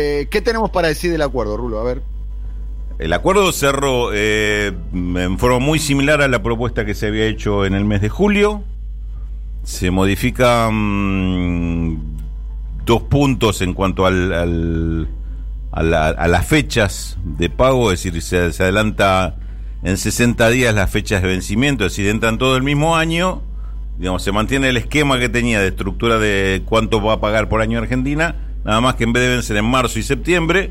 Eh, ¿Qué tenemos para decir del acuerdo, Rulo? A ver. El acuerdo cerró eh, en forma muy similar a la propuesta que se había hecho en el mes de julio. Se modifican mm, dos puntos en cuanto al, a, la- a las fechas de pago, es decir, se, se adelanta en 60 días las fechas de vencimiento, es decir, entran todo el mismo año. Digamos, se mantiene el esquema que tenía de estructura de cuánto va a pagar por año Argentina, nada más que en vez de vencer en marzo y septiembre,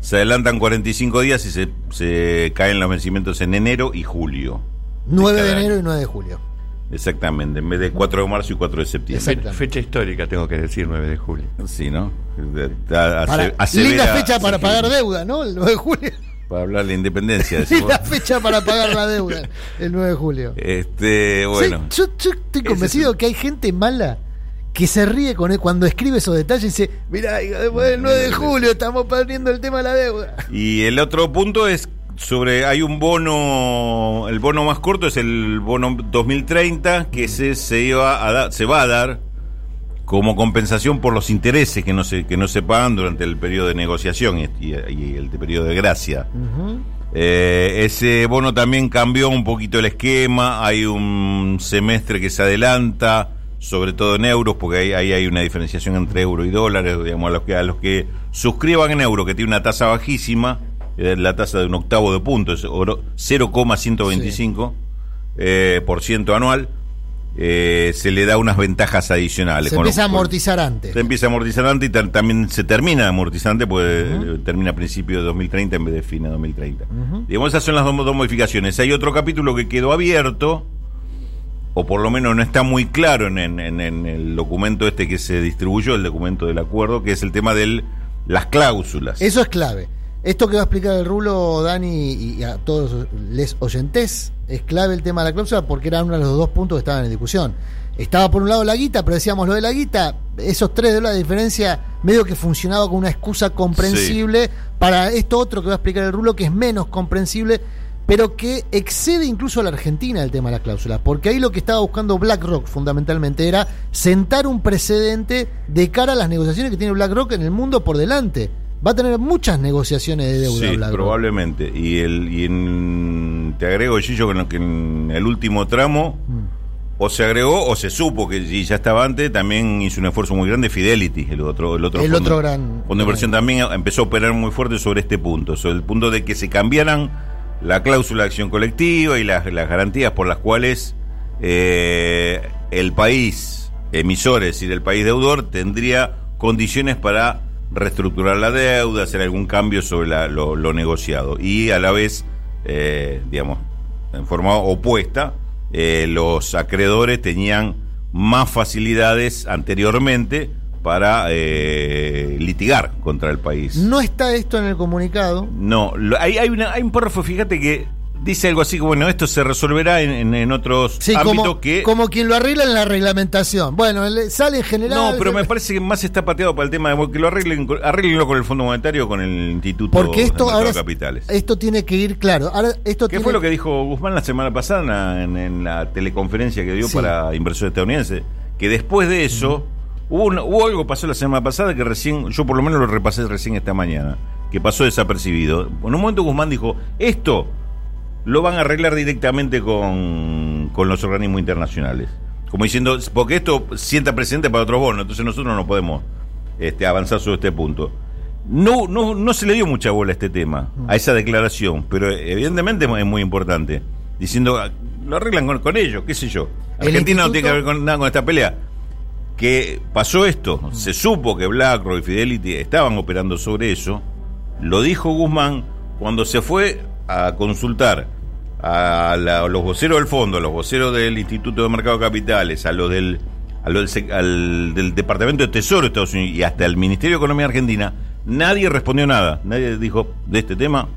se adelantan 45 días y se, se caen los vencimientos en enero y julio. 9 de año. enero y 9 de julio. Exactamente, en vez de 4 de marzo y 4 de septiembre. Fecha histórica, tengo que decir, 9 de julio. Sí, ¿no? Para- linda fecha para pagar deuda, ¿no? El 9 de julio. Para hablar de la independencia. Linda fecha para pagar la deuda. El 9 de julio. Este, bueno. Sí, yo, yo estoy convencido que hay gente mala que se ríe con él cuando escribe esos detalles y dice, mirá, después del 9 de julio estamos perdiendo el tema de la deuda. Y el otro punto es sobre, hay un bono, el bono más corto es el bono 2030, que se, se, iba a dar- se va a dar como compensación por los intereses que no se, que no se pagan durante el periodo de negociación y, y- y el periodo de gracia. Eh, ese bono también cambió un poquito el esquema, hay un semestre que se adelanta, sobre todo en euros, porque ahí, ahí hay una diferenciación entre euro y dólares, digamos, a los que, a los que suscriban en euro, que tiene una tasa bajísima, eh, la tasa de un octavo de punto, es oro- 0,125 eh, por ciento anual, eh, se le da unas ventajas adicionales. Se Con lo- empieza a amortizar antes. se empieza a amortizar antes y ta- también se termina antes, pues eh, termina a principio de 2030 en vez de fin de 2030. Digamos, esas son las dos, dos modificaciones. Hay otro capítulo que quedó abierto, o por lo menos no está muy claro en, en- en- en el documento este que se distribuyó, el documento del acuerdo, que es el tema de las cláusulas. Eso es clave. Esto que va a explicar el Rulo, Dani y a todos les oyentes, es clave el tema de la cláusula porque era uno de los dos puntos que estaban en discusión. Estaba por un lado la guita, pero decíamos lo de la guita, esos tres de la diferencia, medio que funcionaba como una excusa comprensible para esto otro que va a explicar el Rulo, que es menos comprensible, pero que excede incluso a la Argentina el tema de la cláusula, porque ahí lo que estaba buscando BlackRock fundamentalmente era sentar un precedente de cara a las negociaciones que tiene BlackRock en el mundo por delante. Va a tener muchas negociaciones de deuda Sí, BlackRock. probablemente. Y, el, y en- te agrego, Gillo, que en, que en el último tramo Mm. o se agregó o se supo que y ya estaba antes, también hizo un esfuerzo muy grande Fidelity, el otro, el otro El fondo, otro gran- fondo de inversión también empezó a operar muy fuerte sobre este punto, sobre el punto de que se cambiaran la cláusula de acción colectiva y las, garantías por las cuales eh, el país emisor, es decir, el país deudor, tendría condiciones para reestructurar la deuda, hacer algún cambio sobre lo negociado. Y a la vez, eh, digamos, en forma opuesta, eh, los acreedores tenían más facilidades anteriormente para eh, litigar contra el país. No está esto en el comunicado. No, lo- hay, hay, una- hay un párrafo, fíjate que dice algo así como, bueno, esto se resolverá en, en- en otros Sí, ámbitos como, que... como quien lo arregla en la reglamentación. Bueno, sale en general. no, pero me parece que más está pateado para el tema de que lo arreglen, con- arreglenlo con el Fondo Monetario con el Instituto Porque esto de ahora. Capitales. Esto tiene que ir claro. Ahora, esto ¿Qué tiene- fue lo que dijo Guzmán la semana pasada en, en la teleconferencia que dio Sí. para inversores estadounidenses? Que después de eso, hubo, un- hubo algo que pasó la semana pasada que recién, yo por lo menos lo repasé recién esta mañana, que pasó desapercibido. En un momento Guzmán dijo, esto lo van a arreglar directamente con, con los organismos internacionales. Como diciendo, porque esto sienta precedente para otros bonos, entonces nosotros no podemos este, avanzar sobre este punto. No, no, no se le dio mucha bola a este tema, a esa declaración, pero evidentemente es muy importante. Diciendo, ah, lo arreglan con, con ellos, qué sé yo. El Argentina no tiene que ver con nada con esta pelea. Que pasó esto, se supo que BlackRock y Fidelity estaban operando sobre eso. Lo dijo Guzmán cuando se fue a consultar a, la- a los voceros del fondo, a los voceros del Instituto de Mercado de Capitales, a los del, a los del, al- del Departamento de Tesoro de Estados Unidos y hasta el Ministerio de Economía Argentina. Nadie respondió nada. Nadie dijo de este tema.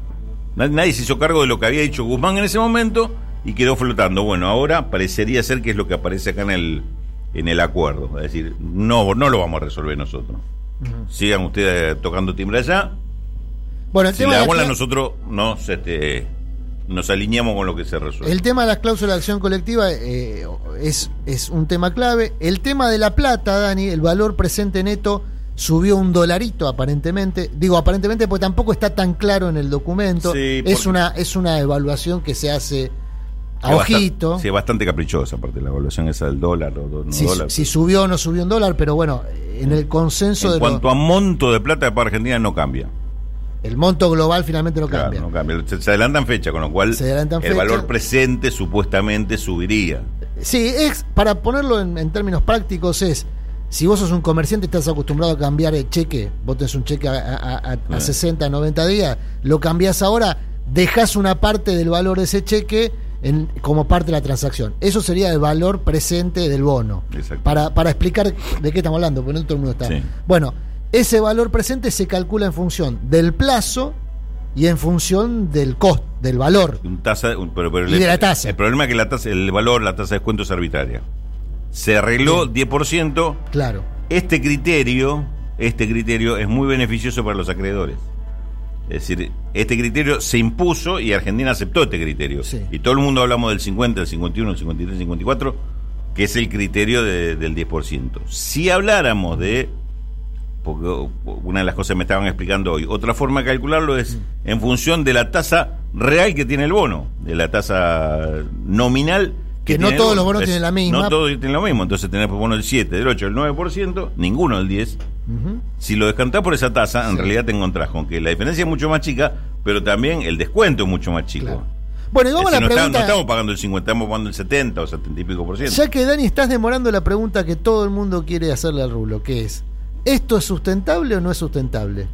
Na- Nadie se hizo cargo de lo que había dicho Guzmán en ese momento y quedó flotando. Bueno, ahora parecería ser que es lo que aparece acá en el, en el acuerdo. Es decir, no, no lo vamos a resolver nosotros. Sigan ustedes tocando timbre allá. Bueno, el Si tema la bola, nosotros nos, este, nos alineamos con lo que se resuelve. El tema de las cláusulas de acción colectiva eh, es, es un tema clave. El tema de la plata, Dani, el valor presente neto subió un dolarito aparentemente. Digo aparentemente porque tampoco está tan claro en el documento. Sí, es porque- una es una evaluación que se hace a ojito. Sí, bastante caprichosa, aparte la evaluación esa del dólar o no si, dólar. si subió o no subió un dólar, pero bueno, en el consenso en de cuanto lo- a monto de plata para Argentina no cambia. el monto global finalmente no Claro, cambia. no cambia. Se, se adelantan fecha, con lo cual Se el fecha. valor presente supuestamente subiría. Sí, es para ponerlo en, en términos prácticos es si vos sos un comerciante y estás acostumbrado a cambiar el cheque, vos tenés un cheque a, a- a- a Eh. 60, 90 días, lo cambiás ahora, dejás una parte del valor de ese cheque en- como parte de la transacción. Eso sería el valor presente del bono. Exacto. Para, para explicar de qué estamos hablando, porque no todo el mundo está. Sí. Bueno, ese valor presente se calcula en función del plazo y en función del costo, del valor. Un tasa, un- pero, pero Y el, de la tasa. El problema es que la tasa, el valor, la tasa de descuento es arbitraria. Se arregló 10%. Claro. Este criterio, este criterio es muy beneficioso para los acreedores. Es decir, este criterio se impuso y Argentina aceptó este criterio. Sí. Y todo el mundo hablamos del 50, del 51, del 53, del 54, que es el criterio de- del 10%. Si habláramos de, porque una de las cosas que me estaban explicando hoy, otra forma de calcularlo es en función de la tasa real que tiene el bono, de la tasa nominal. Que no el todos los bonos Es- tienen la misma. No todos tienen lo mismo. Entonces tenés bonos del 7, del 8, del 9%, ninguno del 10%. Si lo descontás por esa tasa, en Sí. realidad te encontrás con que la diferencia es mucho más chica, pero también el descuento es mucho más chico. Claro. Bueno, y Es vamos a la no, está- pregunta. no estamos pagando el 50, estamos pagando el 70 o 70 y pico por ciento. Ya que Dani estás demorando la pregunta que todo el mundo quiere hacerle al rulo, que es, ¿esto es sustentable o no es sustentable?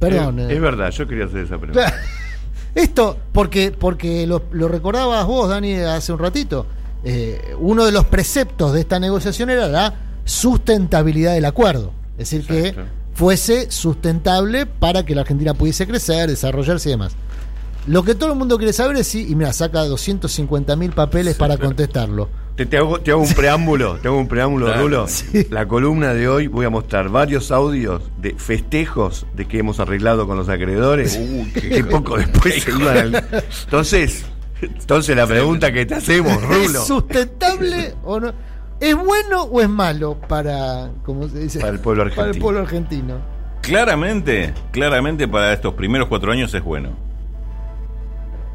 Perdón. Es, eh. es verdad, yo quería hacer esa pregunta. Claro. Esto, porque, porque lo, lo recordabas vos, Dani, hace un ratito. eh, uno de los preceptos de esta negociación era la sustentabilidad del acuerdo. Es decir, que fuese sustentable para que la Argentina pudiese crecer, desarrollarse y demás. Lo que todo el mundo quiere saber es si, y mira, saca 250 mil papeles para contestarlo. Te, te hago, te hago un preámbulo, te hago un preámbulo, Claro. Rulo. Sí. La columna de hoy voy a mostrar varios audios de festejos de que hemos arreglado con los acreedores. que poco después se iban al- Entonces, entonces la pregunta que te hacemos, Rulo, ¿Es sustentable o no? ¿Es bueno o es malo para, como se dice? Para el pueblo Para el argentino. pueblo argentino. Claramente, claramente para estos primeros cuatro años es bueno.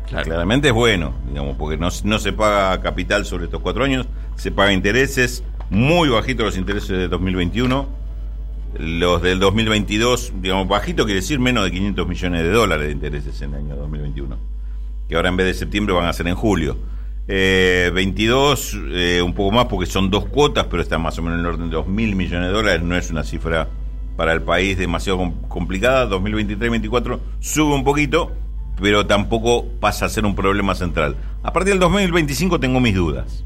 Claro. Claramente es bueno, digamos, porque no, no se paga capital sobre estos cuatro años, se paga intereses, muy bajitos los intereses de 2021. Los del 2022, digamos, bajito quiere decir menos de 500 millones de dólares de intereses en el año 2021. Que ahora en vez de septiembre van a ser en julio. Eh, 22, eh, un poco más porque son dos cuotas, pero está más o menos en el orden de 2 mil millones de dólares. No es una cifra para el país demasiado com- complicada. 2023-2024 sube un poquito, pero tampoco pasa a ser un problema central. A partir del 2025 tengo mis dudas.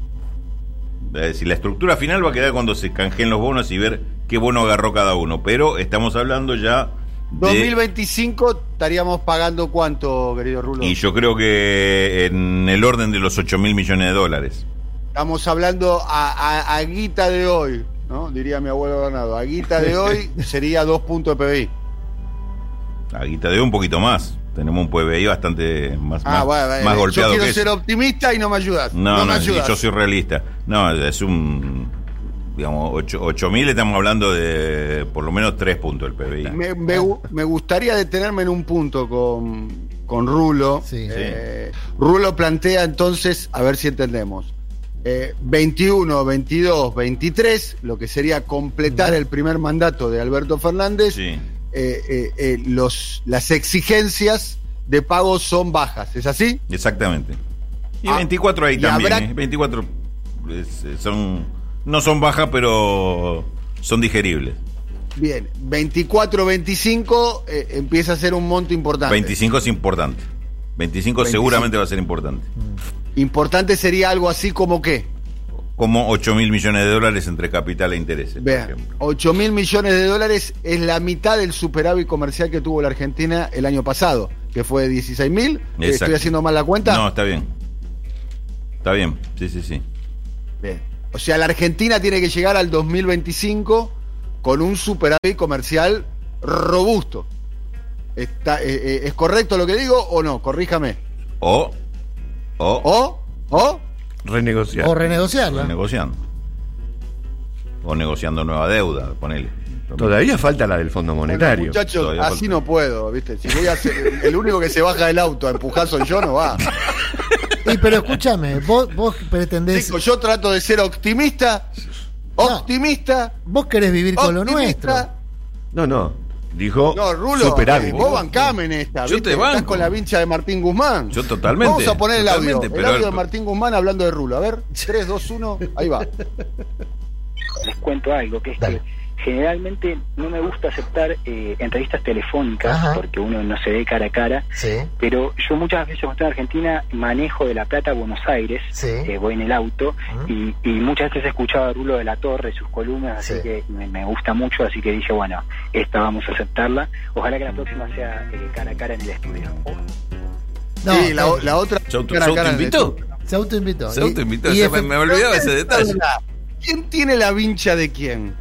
Es decir, la estructura final va a quedar cuando se canjeen los bonos y ver qué bono agarró cada uno. Pero estamos hablando ya. 2025 estaríamos pagando cuánto, querido Rulo. Y yo creo que en el orden de los 8 mil millones de dólares. Estamos hablando a, a- a guita de hoy, ¿no? Diría mi abuelo Bernardo. A guita de hoy sería dos puntos de PBI. La guita de un poquito más. Tenemos un PBI bastante más, Ah, más, más yo golpeado quiero que ser eso. optimista y no me ayudas. No, no, ayudas. yo soy realista. No, es un. Digamos, 8 mil estamos hablando de por lo menos 3 puntos del PBI. Me, me gu- me gustaría detenerme en un punto con, con Rulo. Sí. Eh, Rulo plantea entonces, a ver si entendemos, eh, 21, 22, 23, lo que sería completar el primer mandato de Alberto Fernández. Sí. eh, eh, eh, los, las exigencias de pago son bajas, ¿es así? Exactamente. Y Ah, 24 ahí y también. habrá- ¿eh? 24 es- eh, son. No son bajas, pero son digeribles. Bien, 24, 25 eh, empieza a ser un monto importante. 25 es importante. 25, 25. seguramente va a ser importante. Importante sería algo así como qué? Como 8 mil millones de dólares entre capital e intereses. por Vean, ejemplo. 8 mil millones de dólares es la mitad del superávit comercial que tuvo la Argentina el año pasado, que fue de 16 mil. ¿Estoy haciendo mal la cuenta? No, está bien. Está bien, sí, sí, sí. Bien. O sea, la Argentina tiene que llegar al 2025 con un superávit comercial robusto. Está, eh, eh, ¿Es correcto lo que digo o no? Corríjame. O, o, ¿O? ¿O? renegociar. O renegociarla. negociando. O negociando nueva deuda, ponele. Todavía falta la del Fondo Bueno, Monetario. muchachos, Todavía así falta. no puedo, ¿viste? Si voy a ser el único que se baja del auto a empujar soy yo, no va. Y pero escúchame, vos, vos pretendés. Digo, yo trato de ser optimista, optimista, Vos querés vivir con lo nuestro. No, no. Dijo No, Rulo, superávit. vos bancame en esta. Yo ¿viste? te banco. Estás con la vincha de Martín Guzmán. Yo totalmente, Vamos a poner el audio. el audio de Martín Guzmán hablando de Rulo. A ver, 3, 2, 1, ahí va. les cuento algo, que es Dale. que generalmente no me gusta aceptar eh, entrevistas telefónicas Ajá. porque uno no se ve cara a cara, Sí, pero yo muchas veces cuando estoy en Argentina manejo de La Plata a Buenos Aires, sí. eh, voy en el auto y, y muchas veces he escuchado a Rulo de la Torre, sus columnas, así Sí. que me, me gusta mucho, así que dije, bueno, esta vamos a aceptarla, ojalá que la próxima sea eh, cara a cara en el estudio. No, sí, la, la otra. ¿Se auto- cara se se autoinvitó. Se Y- autoinvitó, y me, me olvidaba ese detalle. ¿Quién tiene la vincha de quién?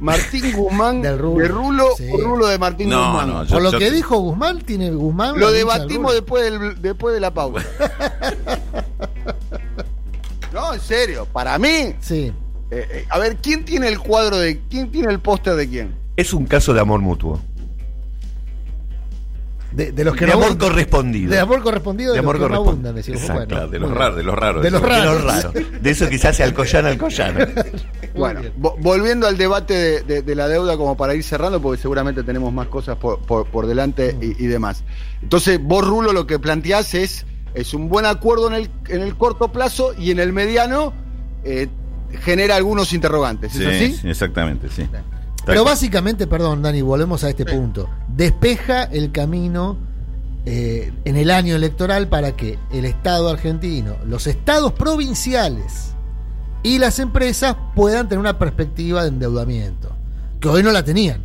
¿Martín Guzmán Del Rulo. de Rulo Sí. o Rulo de Martín No, Guzmán? no, Por Yo- lo yo- que dijo Guzmán, tiene Guzmán. Lo del debatimos después, del, después de la pausa. no, en serio, para mí. eh, Sí. eh, a ver, ¿quién tiene el cuadro de. ¿Quién tiene el póster de quién? Es un caso de amor mutuo. De, de los que de no amor abundan. correspondido. De amor correspondido, de, De amor los que no correspondido. abundan, decimos. Exacto, Bueno, de los raros, de los raros. De los raros. los raros. De eso que se hace alcoyana alcoyana. Bueno, volviendo al debate de, de- de la deuda, como para ir cerrando, porque seguramente tenemos más cosas por, por- por delante y, y demás. Entonces, vos, Rulo, lo que planteás es, es un buen acuerdo en el, en el corto plazo y en el mediano eh, genera algunos interrogantes. ¿Es Sí, así? sí, exactamente, sí. Pero básicamente, perdón, Dani, volvemos a este punto. Despeja el camino eh, en el año electoral para que el Estado argentino, los estados provinciales y las empresas puedan tener una perspectiva de endeudamiento, que hoy no la tenían.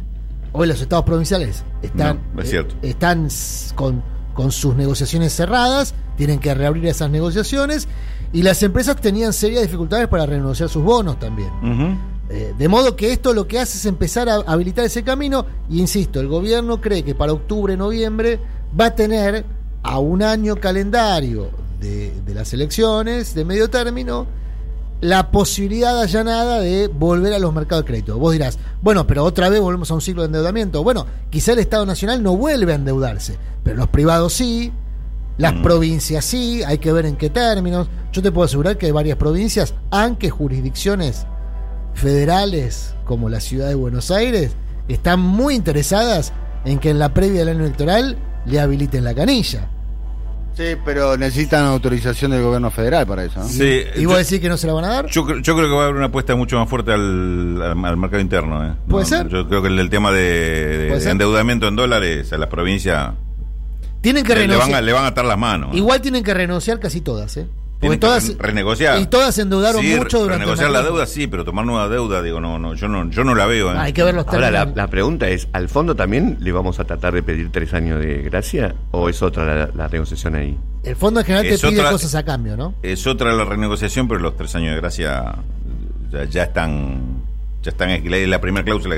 Hoy los estados provinciales están, No, es cierto. eh, están con, con sus negociaciones cerradas, tienen que reabrir esas negociaciones, y las empresas tenían serias dificultades para renegociar sus bonos también. Ujú. Eh, de modo que esto lo que hace es empezar a habilitar ese camino y insisto, el gobierno cree que para octubre, noviembre va a tener a un año calendario de, de las elecciones de medio término la posibilidad allanada de volver a los mercados de crédito. Vos dirás, bueno, pero otra vez volvemos a un ciclo de endeudamiento. Bueno, quizá el Estado Nacional no vuelve a endeudarse, pero los privados sí, las Mm. provincias sí, hay que ver en qué términos. Yo te puedo asegurar que hay varias provincias, aunque jurisdicciones federales como la ciudad de Buenos Aires están muy interesadas en que en la previa del año electoral le habiliten la canilla. Sí, pero necesitan autorización del gobierno federal para eso. ¿no? Sí, ¿Y yo- vos decís que no se la van a dar? Yo, cre- yo creo que va a haber una apuesta mucho más fuerte al, al- al mercado interno. ¿eh? ¿Puede ser? Yo creo que el, el tema de, endeudamiento en dólares a las provincias Tienen que le, le van a, renunciar. le van a atar las manos. Igual tienen que renunciar casi todas, ¿eh? Porque todas, re- renegociar. Y todas se endeudaron Sí, mucho durante renegociar la deuda sí, pero tomar nueva deuda, digo, no, no, yo no, yo no la veo. ¿eh? Hay que ver los Ahora, la, pregunta es, ¿al fondo también le vamos a tratar de pedir tres años de gracia? ¿O es otra la, la negociación ahí? El fondo en general te Es pide otra- cosas a cambio, ¿no? Es otra la renegociación, pero los tres años de gracia ya, ya están, ya están, la, la primera cláusula